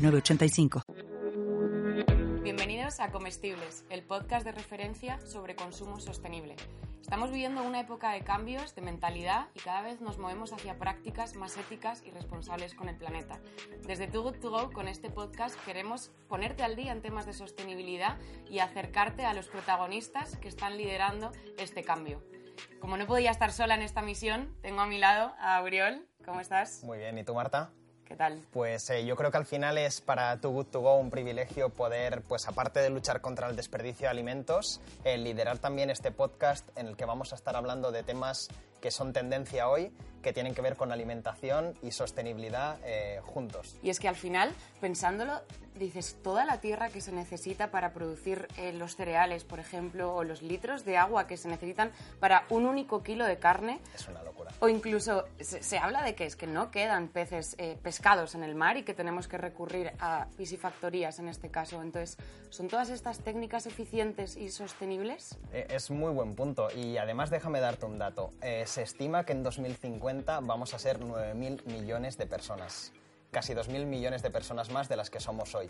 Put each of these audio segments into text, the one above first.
906985. Bienvenidos a Comestibles, el podcast de referencia sobre consumo sostenible. Estamos viviendo una época de cambios, de mentalidad y cada vez nos movemos hacia prácticas más éticas y responsables con el planeta. Desde Too Good To Go, con este podcast, queremos ponerte al día en temas de sostenibilidad y acercarte a los protagonistas que están liderando este cambio. Como no podía estar sola en esta misión, tengo a mi lado a Auriol. ¿Cómo estás? Muy bien, ¿y tú, Marta? ¿Qué tal? Pues eh, yo creo que al final es para Too Good To Go un privilegio poder, pues aparte de luchar contra el desperdicio de alimentos, eh, liderar también este podcast en el que vamos a estar hablando de temas que son tendencia hoy, que tienen que ver con alimentación y sostenibilidad eh, juntos. Y es que al final, pensándolo, dices, toda la tierra que se necesita para producir eh, los cereales, por ejemplo, o los litros de agua que se necesitan para un único kilo de carne. Es una locura. O incluso se, habla de que es que no quedan peces eh, pescados en el mar y que tenemos que recurrir a piscifactorías en este caso. Entonces, ¿son todas estas técnicas eficientes y sostenibles? es muy buen punto. Y además déjame darte un dato se estima que en 2050 vamos a ser 9.000 millones de personas, casi 2.000 millones de personas más de las que somos hoy.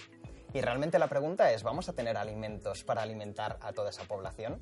Y realmente la pregunta es, ¿vamos a tener alimentos para alimentar a toda esa población?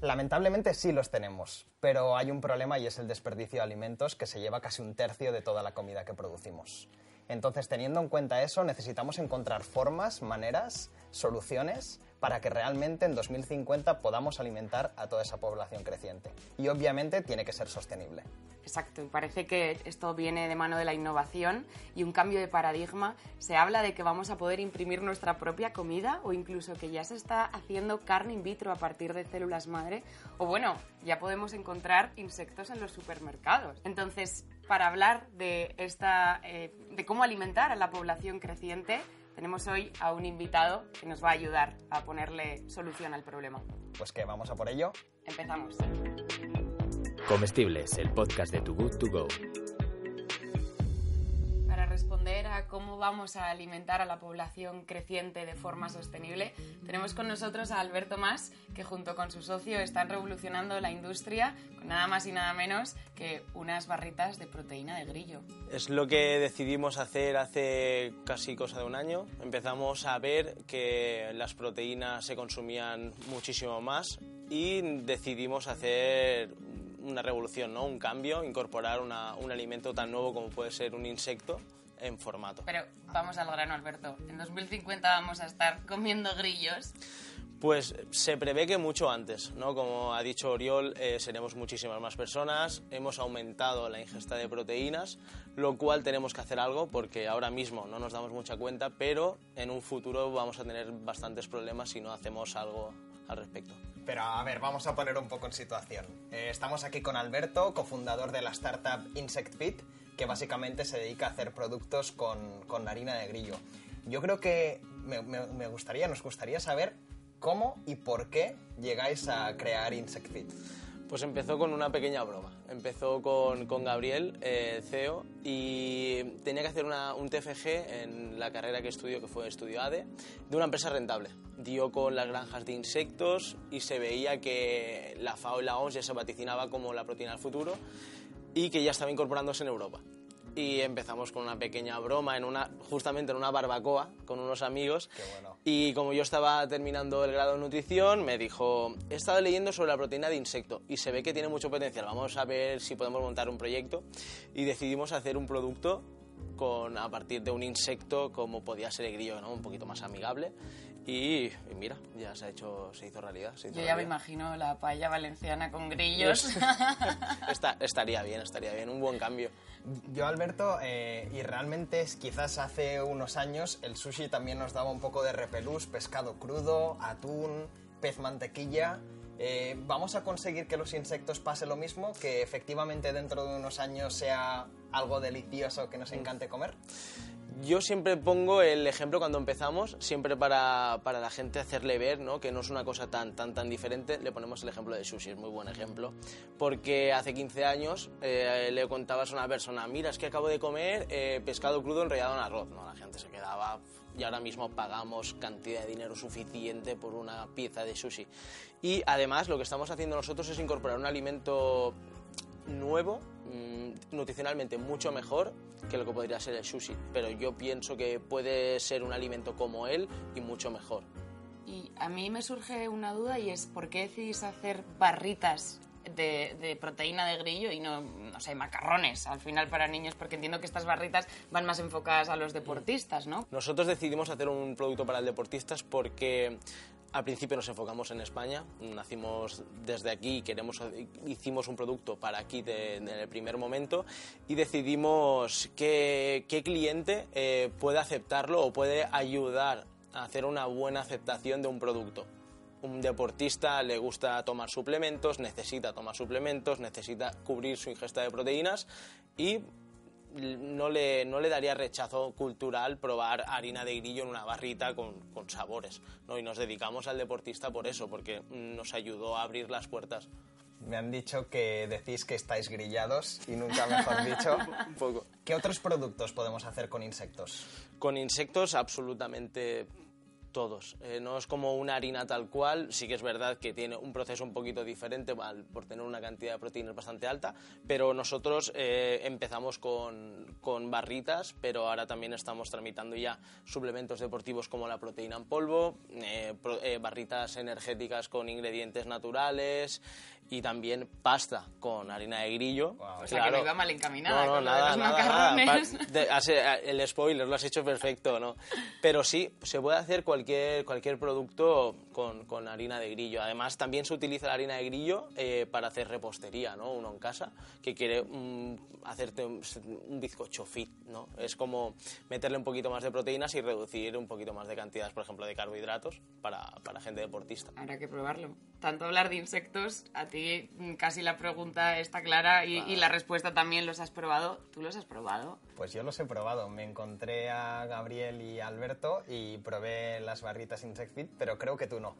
Lamentablemente sí los tenemos, pero hay un problema y es el desperdicio de alimentos que se lleva casi un tercio de toda la comida que producimos. Entonces, teniendo en cuenta eso, necesitamos encontrar formas, maneras, soluciones para que realmente en 2050 podamos alimentar a toda esa población creciente. Y obviamente tiene que ser sostenible. Exacto, y parece que esto viene de mano de la innovación y un cambio de paradigma. Se habla de que vamos a poder imprimir nuestra propia comida o incluso que ya se está haciendo carne in vitro a partir de células madre o bueno, ya podemos encontrar insectos en los supermercados. Entonces, para hablar de, esta, eh, de cómo alimentar a la población creciente, tenemos hoy a un invitado que nos va a ayudar a ponerle solución al problema. Pues que vamos a por ello. Empezamos. Comestibles, el podcast de Too Good To Go cómo vamos a alimentar a la población creciente de forma sostenible, tenemos con nosotros a Alberto Más, que junto con su socio están revolucionando la industria con nada más y nada menos que unas barritas de proteína de grillo. Es lo que decidimos hacer hace casi cosa de un año. Empezamos a ver que las proteínas se consumían muchísimo más y decidimos hacer una revolución, ¿no? un cambio, incorporar un alimento tan nuevo como puede ser un insecto en formato. Pero vamos al grano, Alberto. En 2050 vamos a estar comiendo grillos. Pues se prevé que mucho antes, ¿no? Como ha dicho Oriol, eh, seremos muchísimas más personas, hemos aumentado la ingesta de proteínas, lo cual tenemos que hacer algo porque ahora mismo no nos damos mucha cuenta, pero en un futuro vamos a tener bastantes problemas si no hacemos algo al respecto. Pero a ver, vamos a poner un poco en situación. Eh, estamos aquí con Alberto, cofundador de la startup Insect Fit, que básicamente se dedica a hacer productos con, con harina de grillo. Yo creo que me, gustaría, nos gustaría saber cómo y por qué llegáis a crear Insect Fit. Pues empezó con una pequeña broma. Empezó con, con Gabriel, eh, CEO, y tenía que hacer una, un TFG en la carrera que estudió, que fue Estudio ADE, de una empresa rentable. Dio con las granjas de insectos y se veía que la FAO y la OMS ya se vaticinaba como la proteína del futuro y que ya estaba incorporándose en Europa. Y empezamos con una pequeña broma en una, justamente en una barbacoa con unos amigos. Y como yo estaba terminando el grado de nutrición, me dijo, he estado leyendo sobre la proteína de insecto y se ve que tiene mucho potencial. Vamos a ver si podemos montar un proyecto. Y decidimos hacer un producto con, a partir de un insecto como podía ser el grillo, ¿no? un poquito más amigable. Y, mira, ya se ha hecho, se hizo realidad. Yo ya me imagino la paella valenciana con grillos. estaría bien, estaría bien, un buen cambio. Yo, Alberto, eh, y realmente quizás hace unos años el sushi también nos daba un poco de repelús, pescado crudo, atún, pez mantequilla. Eh, ¿Vamos a conseguir que los insectos pase lo mismo? ¿Que efectivamente dentro de unos años sea algo delicioso que nos encante comer? Yo siempre pongo el ejemplo cuando empezamos, siempre para, para la gente hacerle ver ¿no? que no es una cosa tan, tan, tan diferente, le ponemos el ejemplo de sushi, es muy buen ejemplo, porque hace 15 años eh, le contabas a una persona, mira, es que acabo de comer eh, pescado crudo enrollado en arroz, no, la gente se quedaba y ahora mismo pagamos cantidad de dinero suficiente por una pieza de sushi. Y además lo que estamos haciendo nosotros es incorporar un alimento nuevo, mm, nutricionalmente mucho mejor que lo que podría ser el sushi, pero yo pienso que puede ser un alimento como él y mucho mejor. Y a mí me surge una duda y es ¿por qué decidís hacer barritas de, de proteína de grillo y no, no sé, macarrones al final para niños? Porque entiendo que estas barritas van más enfocadas a los deportistas, ¿no? Nosotros decidimos hacer un producto para el deportistas porque al principio nos enfocamos en España, nacimos desde aquí, queremos, hicimos un producto para aquí en el primer momento y decidimos qué, qué cliente eh, puede aceptarlo o puede ayudar a hacer una buena aceptación de un producto. Un deportista le gusta tomar suplementos, necesita tomar suplementos, necesita cubrir su ingesta de proteínas y no le, no le daría rechazo cultural probar harina de grillo en una barrita con, con sabores. ¿no? Y nos dedicamos al deportista por eso, porque nos ayudó a abrir las puertas. Me han dicho que decís que estáis grillados y nunca mejor dicho. Un poco. ¿Qué otros productos podemos hacer con insectos? Con insectos absolutamente todos. Eh, no es como una harina tal cual, sí que es verdad que tiene un proceso un poquito diferente por tener una cantidad de proteínas bastante alta, pero nosotros eh, empezamos con, con barritas, pero ahora también estamos tramitando ya suplementos deportivos como la proteína en polvo, eh, barritas energéticas con ingredientes naturales y también pasta con harina de grillo. Guau. O sea, que no iba mal encaminada No, no, nada, nada, macarrones. nada. De- el spoiler lo has hecho perfecto, ¿no? Pero sí, se puede hacer cualquier, cualquier producto con, con harina de grillo. Además, también se utiliza la harina de grillo eh, para hacer repostería, ¿no? Uno en casa que quiere mm, hacerte un, un bizcocho fit, ¿no? Es como meterle un poquito más de proteínas y reducir un poquito más de cantidades, por ejemplo, de carbohidratos para, para gente deportista. Habrá que probarlo. Tanto hablar de insectos, a ti casi la pregunta está clara y, y la respuesta también los has probado. ¿Tú los has probado? Pues yo los he probado. Me encontré a Gabriel y a Alberto y probé las barritas Insect Fit, pero creo que tú no.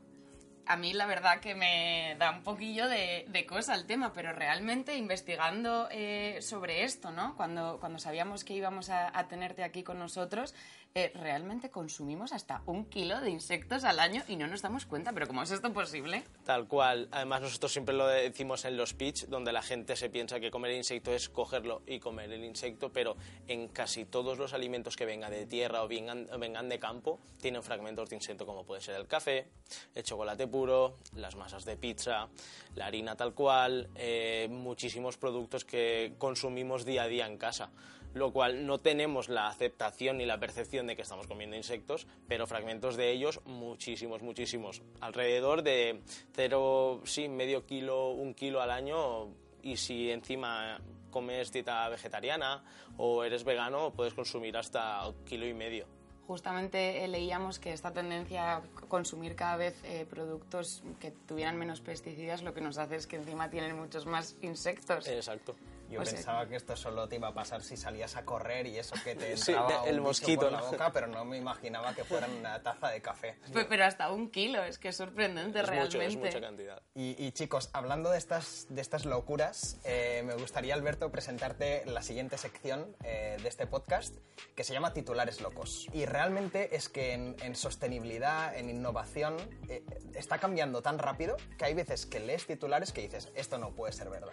A mí la verdad que me da un poquillo de, de cosa el tema, pero realmente investigando eh, sobre esto, ¿no? Cuando, cuando sabíamos que íbamos a, a tenerte aquí con nosotros, eh, realmente consumimos hasta un kilo de insectos al año y no nos damos cuenta. ¿Pero cómo es esto posible? Tal cual. Además, nosotros siempre lo decimos en los pitch, donde la gente se piensa que comer insecto es cogerlo y comer el insecto, pero en casi todos los alimentos que vengan de tierra o vengan, vengan de campo, tienen fragmentos de insecto, como puede ser el café, el chocolate puro, las masas de pizza, la harina tal cual, eh, muchísimos productos que consumimos día a día en casa lo cual no tenemos la aceptación ni la percepción de que estamos comiendo insectos, pero fragmentos de ellos muchísimos, muchísimos. Alrededor de cero, sí, medio kilo, un kilo al año y si encima comes dieta vegetariana o eres vegano, puedes consumir hasta un kilo y medio. Justamente eh, leíamos que esta tendencia a consumir cada vez eh, productos que tuvieran menos pesticidas lo que nos hace es que encima tienen muchos más insectos. Exacto. Yo Pues, pensaba que esto solo te iba a pasar si salías a correr y eso que te Sí, entraba el un mosquito, por la boca, pero no me imaginaba que fuera una taza de café. Pe- Pero hasta un kilo, es que es sorprendente Es, mucho, realmente. es mucha cantidad. Y, y, chicos, hablando de estas, de estas locuras, eh, me gustaría, Alberto, presentarte la siguiente sección eh, de este podcast que se llama Titulares Locos. Y realmente es que en, en sostenibilidad, en innovación, eh, está cambiando tan rápido que hay veces que lees titulares que dices, esto no puede ser verdad.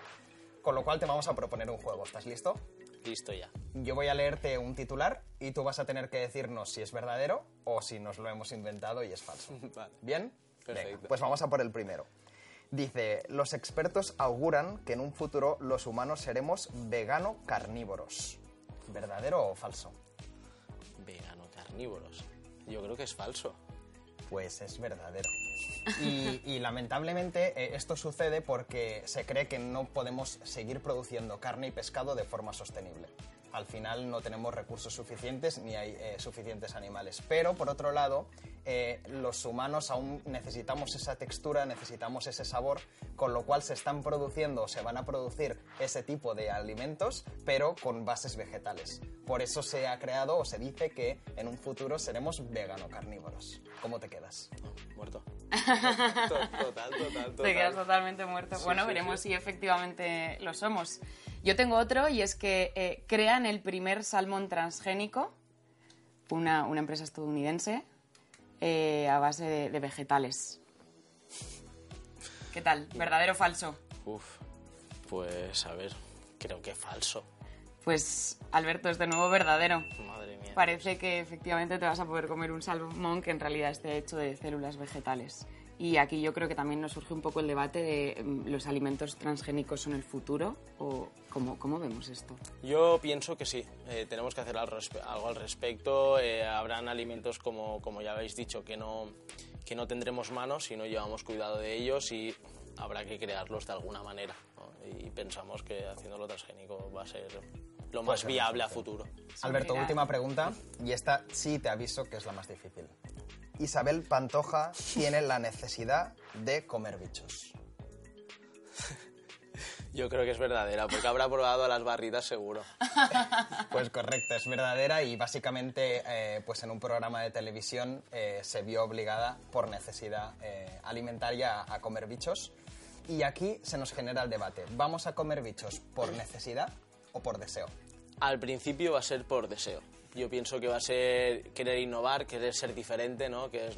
Con lo cual te vamos a proponer un juego. ¿Estás listo? Listo ya. Yo voy a leerte un titular y tú vas a tener que decirnos si es verdadero o si nos lo hemos inventado y es falso. Vale. ¿Bien? Perfecto. Venga, pues vamos a por el primero. Dice, los expertos auguran que en un futuro los humanos seremos vegano carnívoros. ¿Verdadero o falso? Vegano carnívoros. Yo creo que es falso. Pues es verdadero. Y, y lamentablemente eh, esto sucede porque se cree que no podemos seguir produciendo carne y pescado de forma sostenible. al final no tenemos recursos suficientes ni hay eh, suficientes animales. Pero por otro lado, eh, los humanos aún necesitamos esa textura, necesitamos ese sabor, con lo cual se están produciendo o se van a producir ese tipo de alimentos, pero con bases vegetales. Por eso se ha creado o se dice que en un futuro seremos vegano-carnívoros. ¿Cómo te quedas? Muerto. Total, total, total. Te quedas totalmente muerto. Sí, bueno, sí, veremos sí. si efectivamente lo somos. Yo tengo otro y es que eh, crean el primer salmón transgénico, una, una empresa estadounidense, eh, a base de, de vegetales. ¿Qué tal? ¿Verdadero o falso? Uf, pues a ver, creo que falso. Pues Alberto, es de nuevo verdadero. Madre mía. Parece que efectivamente te vas a poder comer un salmón que en realidad esté hecho de células vegetales. Y aquí yo creo que también nos surge un poco el debate de mm, los alimentos transgénicos son el futuro o cómo, cómo vemos esto. Yo pienso que sí, eh, tenemos que hacer algo al respecto. eh, habrán alimentos, como, como ya habéis dicho, que no, que no tendremos manos si no llevamos cuidado de ellos y habrá que crearlos de alguna manera. Y pensamos que haciéndolo transgénico va a ser lo más viable a futuro. Alberto, mira. última pregunta, y esta sí te aviso que es la más difícil. Isabel Pantoja tiene la necesidad de comer bichos. Yo creo que es verdadera, porque habrá probado las barritas seguro. Pues correcto, es verdadera y básicamente eh, pues en un programa de televisión eh, se vio obligada por necesidad eh, alimentaria a, a comer bichos. Y aquí se nos genera el debate, ¿vamos a comer bichos por necesidad o por deseo? Al principio va a ser por deseo. Yo pienso que va a ser querer innovar, querer ser diferente, ¿no? Que es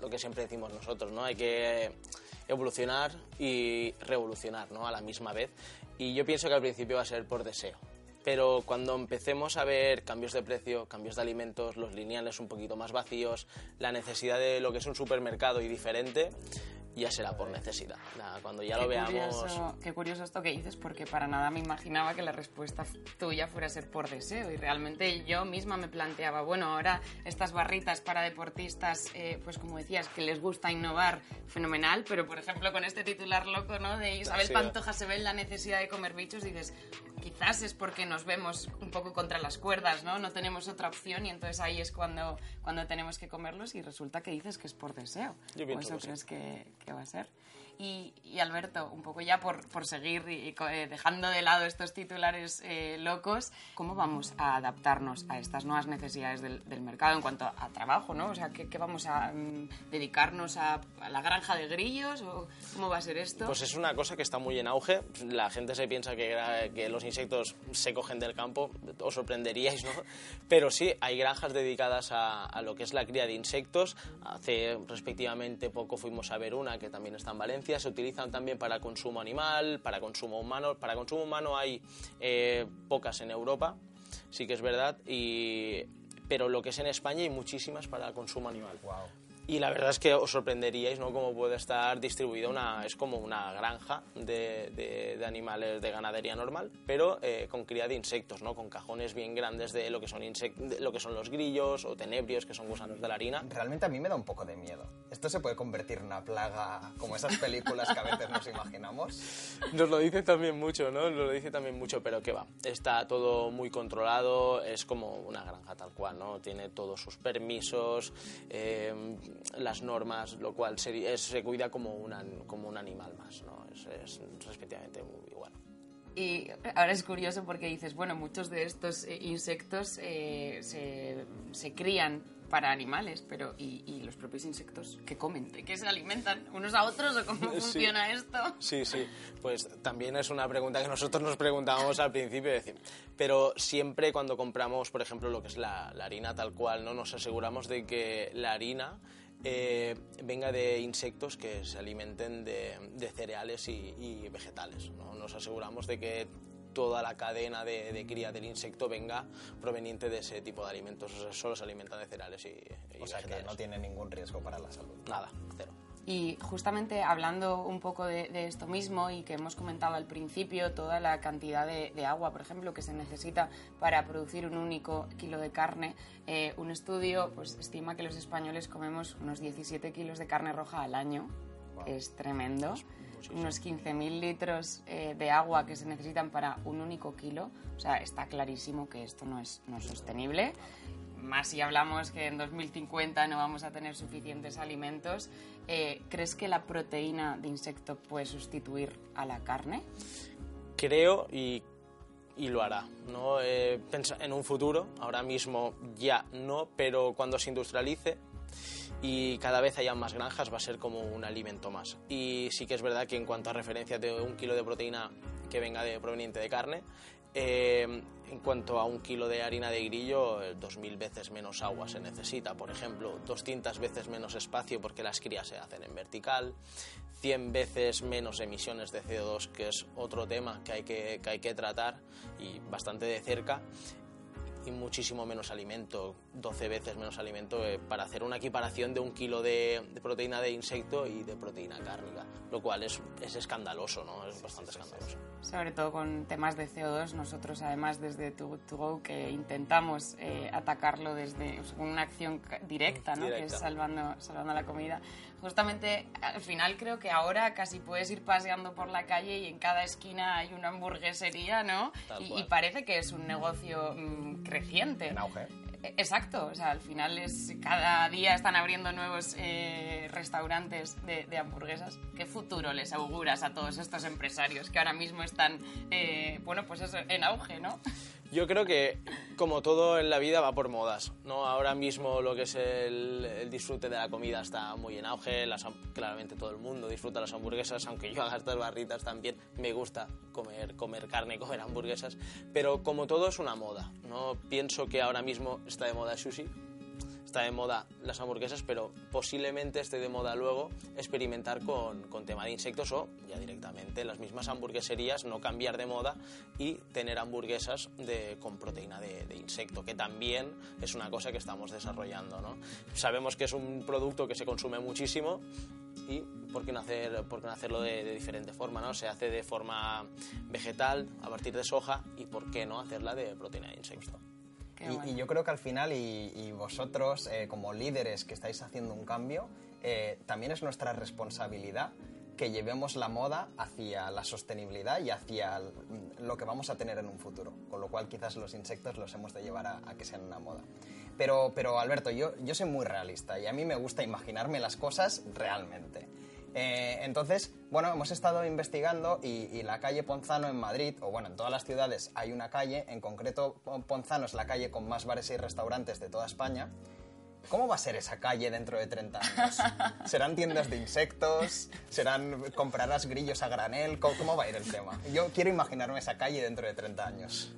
lo que siempre decimos nosotros, ¿no? Hay que evolucionar y revolucionar, ¿no? A la misma vez. Y yo pienso que al principio va a ser por deseo. Pero cuando empecemos a ver cambios de precio, cambios de alimentos, los lineales un poquito más vacíos, la necesidad de lo que es un supermercado y diferente, ya será por necesidad. Nada, cuando ya lo qué, veamos... curioso, qué curioso esto que dices, porque para nada me imaginaba que la respuesta tuya fuera a ser por deseo. Y realmente yo misma me planteaba, bueno, ahora estas barritas para deportistas, eh, pues como decías, que les gusta innovar, fenomenal, pero por ejemplo con este titular loco, ¿no? De Isabel. Pantoja se ve en la necesidad de comer bichos, dices, quizás es porque nos vemos un poco contra las cuerdas, ¿no? No tenemos otra opción y entonces ahí es cuando, cuando tenemos que comerlos y resulta que dices que es por deseo. Yo ¿O eso que sí. crees que, que va a ser? Y, y, Alberto, un poco ya por, por seguir y, y eh, dejando de lado estos titulares eh, locos, ¿cómo vamos a adaptarnos a estas nuevas necesidades del, del mercado en cuanto a trabajo, ¿no? O sea, ¿qué, qué vamos a mm, dedicarnos a, a la granja de grillos o cómo va a ser esto? Pues es una cosa que está muy en auge. La gente se piensa que, gra- que los insectos se cogen del campo. Os sorprenderíais, ¿no? Pero sí, hay granjas dedicadas a, a lo que es la cría de insectos. Hace respectivamente poco fuimos a ver una que también está en Valencia. Se utilizan también para consumo animal, para consumo humano. Para consumo humano hay eh, pocas en Europa, sí que es verdad. Y, pero lo que es en España hay muchísimas para consumo animal. Wow. Y la verdad es que os sorprenderíais, ¿no? Cómo puede estar distribuida una... Es como una granja de, de- de animales de ganadería normal, pero eh, con cría de insectos, ¿no? Con cajones bien grandes de lo que son, de lo que son los grillos o tenebrios, que son gusanos de la harina. Realmente a mí me da un poco de miedo. ¿Esto se puede convertir en una plaga como esas películas que a veces nos imaginamos? Nos lo dice también mucho, ¿no? Nos lo dice también mucho, pero qué va. Está todo muy controlado, es como una granja tal cual, ¿no? Tiene todos sus permisos, eh, las normas, lo cual se, es- se cuida como, una, como un animal más, ¿no? Es, es respectivamente muy igual. Y ahora es curioso porque dices, bueno, muchos de estos eh, insectos eh, se, se crían para animales, pero ¿y, y los propios insectos qué comen? ¿De qué se alimentan? ¿Unos a otros o cómo Sí. funciona esto? Sí, sí, pues también es una pregunta que nosotros nos preguntábamos al principio, decir, pero siempre cuando compramos, por ejemplo, lo que es la, la harina tal cual, ¿no? nos aseguramos de que la harina eh, venga de insectos que se alimenten de, de cereales y, y vegetales. ¿no? Nos aseguramos de que toda la cadena de, de cría del insecto venga proveniente de ese tipo de alimentos. O sea, solo se alimentan de cereales y, y O sea que no tiene ningún riesgo para la salud. Nada, cero. Y justamente hablando un poco de, de esto mismo y que hemos comentado al principio, toda la cantidad de, de agua, por ejemplo, que se necesita para producir un único kilo de carne, eh, un estudio pues, estima que los españoles comemos unos 17 kilos de carne roja al año, que es tremendo. unos 15.000 litros eh, de agua que se necesitan para un único kilo. O sea, está clarísimo que esto no es, no es sostenible. Más si hablamos que en 2050 no vamos a tener suficientes alimentos. Eh, ¿Crees que la proteína de insecto puede sustituir a la carne? Creo y, y lo hará. ¿no? Eh, en un futuro, ahora mismo ya no, pero cuando se industrialice y cada vez haya más granjas va a ser como un alimento más. Y sí que es verdad que en cuanto a referencias de un kilo de proteína que venga de proveniente de carne, eh, en cuanto a un kilo de harina de grillo, eh, 2.000 veces menos agua se necesita, por ejemplo, 200 veces menos espacio porque las crías se hacen en vertical, 100 veces menos emisiones de CO2, que es otro tema que hay que, que hay que tratar y bastante de cerca, y muchísimo menos alimento, 12 veces menos alimento, eh, para hacer una equiparación de un kilo de, de proteína de insecto y de proteína cárnica, lo cual es, es escandaloso, ¿no? Es bastante escandaloso. Sobre todo con temas de CO2, nosotros además desde To Go que intentamos eh, atacarlo desde o sea, con una acción directa, ¿no? que es salvando, salvando la comida. Justamente al final creo que ahora casi puedes ir paseando por la calle y en cada esquina hay una hamburguesería, ¿no? Y, parece que es un negocio mm, creciente. En auge. Eh, Exacto, o sea, al final es cada día están abriendo nuevos eh, restaurantes de, de hamburguesas. ¿Qué futuro les auguras a todos estos empresarios que ahora mismo están, eh, bueno, pues eso, en auge, ¿no? Yo creo que, como todo en la vida, va por modas. ¿no? Ahora mismo lo que es el, el disfrute de la comida está muy en auge. Las claramente todo el mundo disfruta las hamburguesas, aunque yo haga estas barritas también. Me gusta comer, comer carne, comer hamburguesas. Pero como todo es una moda. ¿no? Pienso que ahora mismo está de moda sushi, está de moda las hamburguesas, pero posiblemente esté de moda luego experimentar con, con tema de insectos o ya directamente las mismas hamburgueserías, no cambiar de moda y tener hamburguesas con proteína de, de insecto, que también es una cosa que estamos desarrollando. ¿no? Sabemos que es un producto que se consume muchísimo y por qué no, hacer, por qué no hacerlo de, de diferente forma, ¿no? Se hace de forma vegetal, a partir de soja, y por qué no hacerla de proteína de insecto. Y, bueno. y yo creo que al final, y, y vosotros eh, como líderes que estáis haciendo un cambio, eh, también es nuestra responsabilidad que llevemos la moda hacia la sostenibilidad y hacia lo que vamos a tener en un futuro. Con lo cual quizás los insectos los hemos de llevar a, a que sean una moda. Pero, pero Alberto, yo, yo soy muy realista y a mí me gusta imaginarme las cosas realmente. Eh, entonces, bueno, hemos estado investigando y, y la calle Ponzano en Madrid, o bueno, en todas las ciudades hay una calle, en concreto Pon- Ponzano es la calle con más bares y restaurantes de toda España. ¿Cómo va a ser esa calle dentro de 30 años? ¿Serán tiendas de insectos? ¿Serán comprarás grillos a granel? ¿Cómo, cómo va a ir el tema? Yo quiero imaginarme esa calle dentro de 30 años.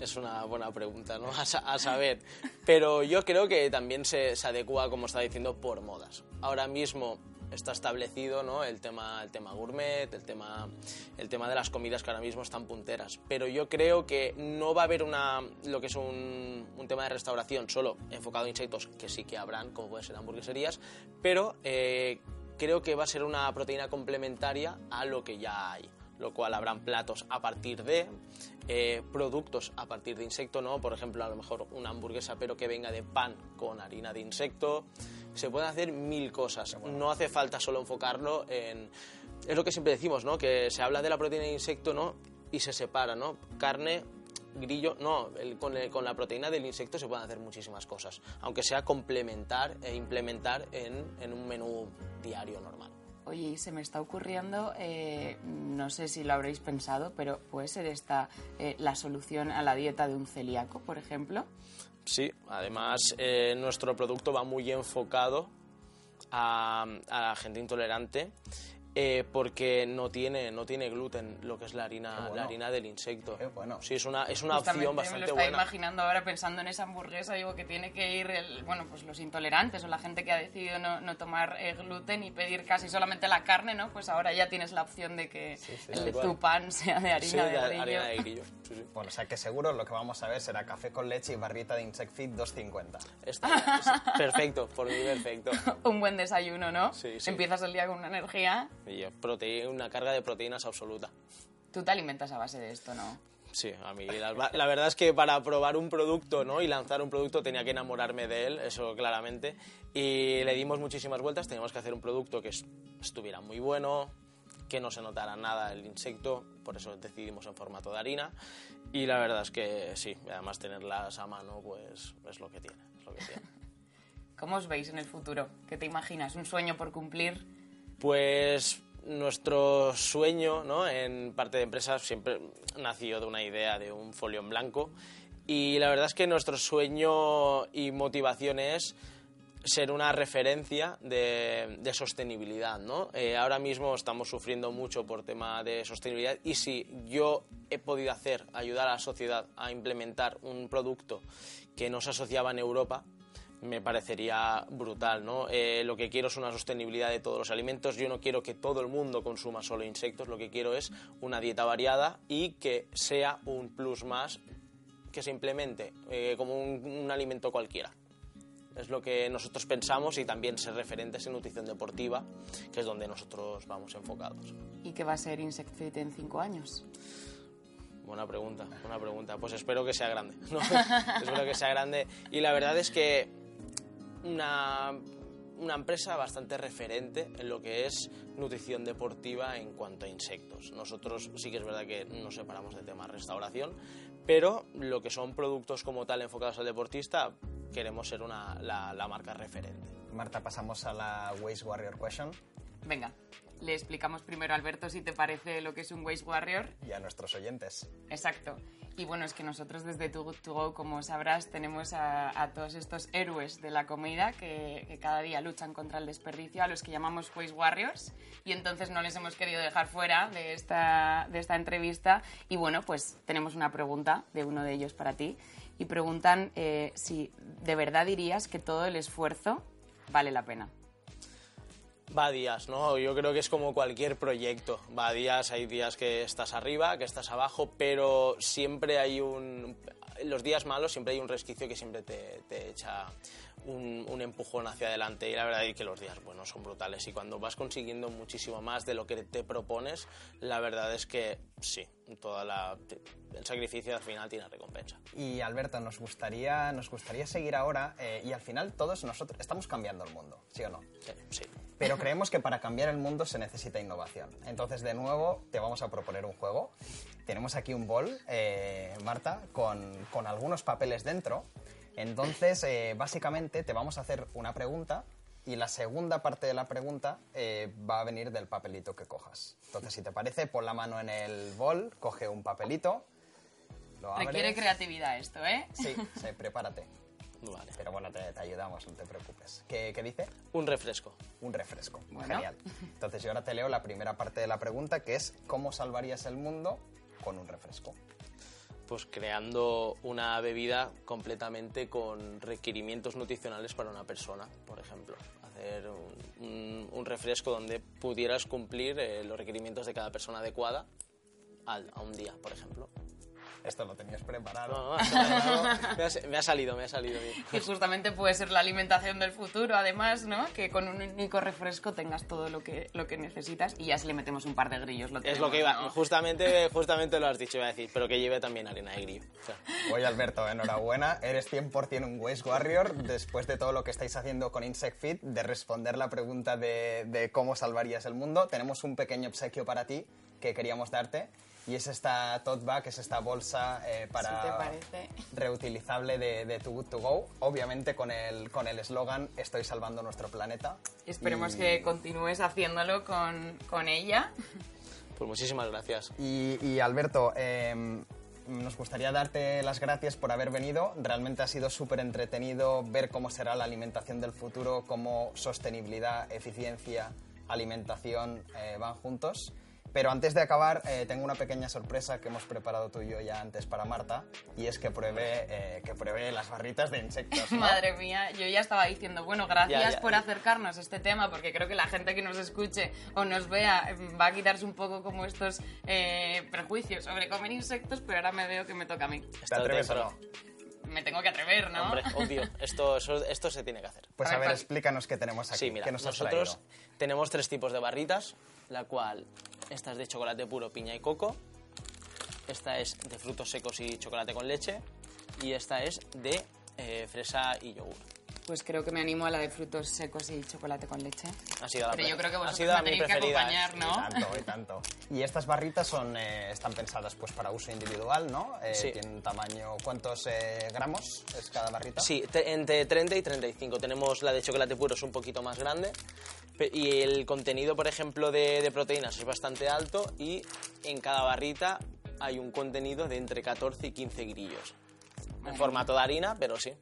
Es una buena pregunta, ¿no? A, a saber. Pero yo creo que también se, se adecua, como está diciendo, por modas. Ahora mismo está establecido ¿no? el, tema, el tema gourmet, el tema, el tema de las comidas que ahora mismo están punteras. Pero yo creo que no va a haber una, lo que es un, tema de restauración solo enfocado a insectos, que sí que habrán, como pueden ser hamburgueserías, pero eh, creo que va a ser una proteína complementaria a lo que ya hay lo cual habrán platos a partir de eh, productos a partir de insecto, ¿no? Por ejemplo, a lo mejor una hamburguesa pero que venga de pan con harina de insecto. Se pueden hacer mil cosas. No hace falta solo enfocarlo en... Es lo que siempre decimos, ¿no? Que se habla de la proteína de insecto, ¿no? Y se separa, ¿no? Carne, grillo, no, el- con, el- con la proteína del insecto se pueden hacer muchísimas cosas, aunque sea complementar e implementar en, en un menú diario normal. Oye, se me está ocurriendo, eh, no sé si lo habréis pensado, pero puede ser esta eh, la solución a la dieta de un celíaco, por ejemplo. Sí, además eh, nuestro producto va muy enfocado a, a la gente intolerante eh, porque no tiene, no tiene gluten, lo que es la harina, bueno. la harina del insecto. Qué bueno. Sí, es una, es una Justamente opción me bastante lo estaba buena. imaginando ahora pensando en esa hamburguesa, digo que tiene que ir, el, bueno, pues los intolerantes o la gente que ha decidido no, no tomar eh, gluten y pedir casi solamente la carne, ¿no? Pues ahora ya tienes la opción de que sí, el, tal cual. tu pan sea de harina Sí, de de grillo. harina de grillo. Sí, sí. Bueno, o sea que seguro lo que vamos a ver será café con leche y barrita de Insect Fit 250. Está- sí, perfecto, por mí perfecto. Un buen desayuno, ¿no? Sí, sí. Empiezas el día con una energía. Y prote- una carga de proteínas absoluta. Tú te alimentas a base de esto, ¿no? Sí, a mí la, la verdad es que para probar un producto ¿no? y lanzar un producto tenía que enamorarme de él, eso claramente. Y le dimos muchísimas vueltas, teníamos que hacer un producto que es- estuviera muy bueno, que no se notara nada el insecto, por eso decidimos en formato de harina. Y la verdad es que sí, además tenerlas a mano, pues es lo que tiene. Es lo que tiene. ¿Cómo os veis en el futuro? ¿Qué te imaginas? ¿Un sueño por cumplir? Pues nuestro sueño ¿no? en parte de empresas siempre nació de una idea de un folio en blanco y la verdad es que nuestro sueño y motivación es ser una referencia de, sostenibilidad. ¿no? Eh, ahora mismo estamos sufriendo mucho por tema de sostenibilidad y si yo he podido hacer, ayudar a la sociedad a implementar un producto que no se asociaba en Europa, me parecería brutal, ¿no? Eh, lo que quiero es una sostenibilidad de todos los alimentos. Yo no quiero que todo el mundo consuma solo insectos, lo que quiero es una dieta variada y que sea un plus más que se implemente eh, como un, un alimento cualquiera. Es lo que nosotros pensamos y también ser referentes en nutrición deportiva, que es donde nosotros vamos enfocados. ¿Y qué va a ser Insect Fit en cinco años? Buena pregunta, buena pregunta. Pues espero que sea grande. ¿no? espero que sea grande. Y la verdad es que una, una empresa bastante referente en lo que es nutrición deportiva en cuanto a insectos. Nosotros sí que es verdad que nos separamos de tema restauración, pero lo que son productos como tal enfocados al deportista, queremos ser una, la, la marca referente. Marta, pasamos a la Waste Warrior Question Venga, le explicamos primero a Alberto si te parece lo que es un Waste Warrior. y a nuestros oyentes. Exacto. Y bueno, es que nosotros desde Too Good To Go, como sabrás, tenemos a, a todos estos héroes de la comida que, que cada día luchan contra el desperdicio, a los que llamamos Waste Warriors. Y entonces no les hemos querido dejar fuera de esta, de esta entrevista. Y bueno, pues tenemos una pregunta de uno de ellos para ti. Y preguntan eh, si de verdad dirías que todo el esfuerzo vale la pena. Va a días, ¿no? Yo creo que es como cualquier proyecto. Va a días, hay días que estás arriba, que estás abajo, pero siempre hay un... En los días malos siempre hay un resquicio que siempre te, te echa un, un empujón hacia adelante y la verdad es que los días buenos son brutales y cuando vas consiguiendo muchísimo más de lo que te propones, la verdad es que sí, toda la, el sacrificio al final tiene recompensa. Y Alberto, nos gustaría, nos gustaría seguir ahora eh, y al final todos nosotros estamos cambiando el mundo, ¿sí o no? Sí, sí. Pero creemos que para cambiar el mundo se necesita innovación. Entonces, de nuevo, te vamos a proponer un juego. Tenemos aquí un bol, eh, Marta, con, con algunos papeles dentro. Entonces, eh, básicamente, te vamos a hacer una pregunta y la segunda parte de la pregunta eh, va a venir del papelito que cojas. Entonces, si te parece, pon la mano en el bol, coge un papelito, lo abres. Requiere creatividad esto, ¿eh? Sí, sí, prepárate. Vale. Pero bueno, te, te ayudamos, no te preocupes. ¿Qué, qué dice? Un refresco. Un refresco. Bueno. Genial. Entonces yo ahora te leo la primera parte de la pregunta, que es ¿cómo salvarías el mundo con un refresco? pues creando una bebida completamente con requerimientos nutricionales para una persona, por ejemplo. Hacer un, un- un refresco donde pudieras cumplir eh, los requerimientos de cada persona adecuada al- a un día, por ejemplo. Esto lo tenías preparado. No, no, me, ha, me ha- me ha salido, me ha salido. bien. Y justamente puede ser la alimentación del futuro, además, ¿no? Que con un único refresco tengas todo lo que, lo que necesitas y ya si le metemos un par de grillos lo Es tenemos, lo que iba, ¿no? justamente, justamente lo has dicho, iba a decir, pero que lleve también harina de grillo. O sea, Oye Alberto, enhorabuena. Eres 100% un Waste Warrior después de todo lo que estáis haciendo con Insect Fit, de responder la pregunta de, de cómo salvarías el mundo. Tenemos un pequeño obsequio para ti que queríamos darte y es esta tote bag, es esta bolsa eh, para reutilizable de, de Too Good To Go, obviamente con el con el eslogan Estoy salvando nuestro planeta. Esperemos Y- que continúes haciéndolo con, con ella. pues muchísimas gracias. Y, y, Alberto, eh, nos gustaría darte las gracias por haber venido. Realmente ha sido súper entretenido ver cómo será la alimentación del futuro, cómo sostenibilidad, eficiencia, alimentación eh, van juntos. Pero antes de acabar, eh, tengo una pequeña sorpresa que hemos preparado tú y yo ya antes para Marta, y es que pruebe, eh, que pruebe las barritas de insectos. ¿no? Madre mía, yo ya estaba diciendo, bueno, gracias Ya, ya. por acercarnos a este tema, porque creo que la gente que nos escuche o nos vea eh, va a quitarse un poco como estos eh, prejuicios sobre comer insectos, pero ahora me veo que me toca a mí. ¿Te atreves o no? Me tengo que atrever, ¿no? Hombre, obvio, esto, eso- esto se tiene que hacer. Pues A a ver, ver, explícanos qué tenemos aquí. Sí, mira, ¿Qué nos nosotros traído? tenemos tres tipos de barritas, la cual esta es de chocolate puro, piña y coco, esta es de frutos secos y chocolate con leche y esta es de eh, fresa y yogur. Pues creo que me animo a la de frutos secos y chocolate con leche. Ha sido la Pero yo creo que ha vosotros sido me la mi tenéis que preferida, acompañar, ¿eh? ¿no? Y tanto, y tanto. Y estas barritas son, eh, están pensadas pues para uso individual, ¿no? Eh, Sí. Tienen tamaño, ¿cuántos eh, gramos es cada barrita? Sí, te- entre 30 y 35. Tenemos la de chocolate puro, es un poquito más grande. Y el contenido, por ejemplo, de, de proteínas es bastante alto. Y en cada barrita hay un contenido de entre 14 y 15 grillos. En formato de harina, pero sí,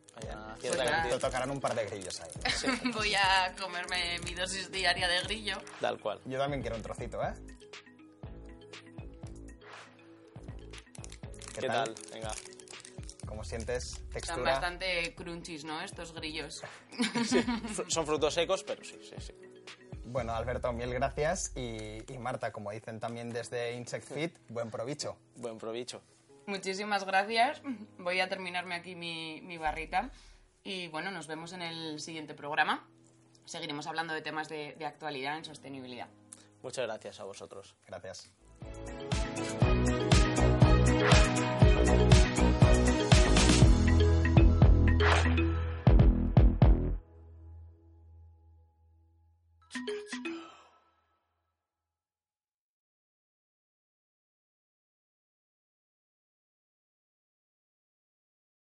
cierta Pues. Te tocarán un par de grillos ahí. Voy a comerme mi dosis diaria de grillo. Tal cual. Yo también quiero un trocito, ¿eh? ¿Qué, tal? Venga. ¿Cómo sientes? Están ¿Textura? bastante crunchies, ¿no? Estos grillos. Fr- Son frutos secos, pero sí, sí, sí. Bueno, Alberto, mil gracias. Y, y Marta, como dicen también desde Insect Fit, buen provecho. Buen provecho. Muchísimas gracias. Voy a terminarme aquí mi, mi barrita. Y bueno, nos vemos en el siguiente programa. Seguiremos hablando de temas de, de actualidad en sostenibilidad. Muchas gracias a vosotros. Gracias.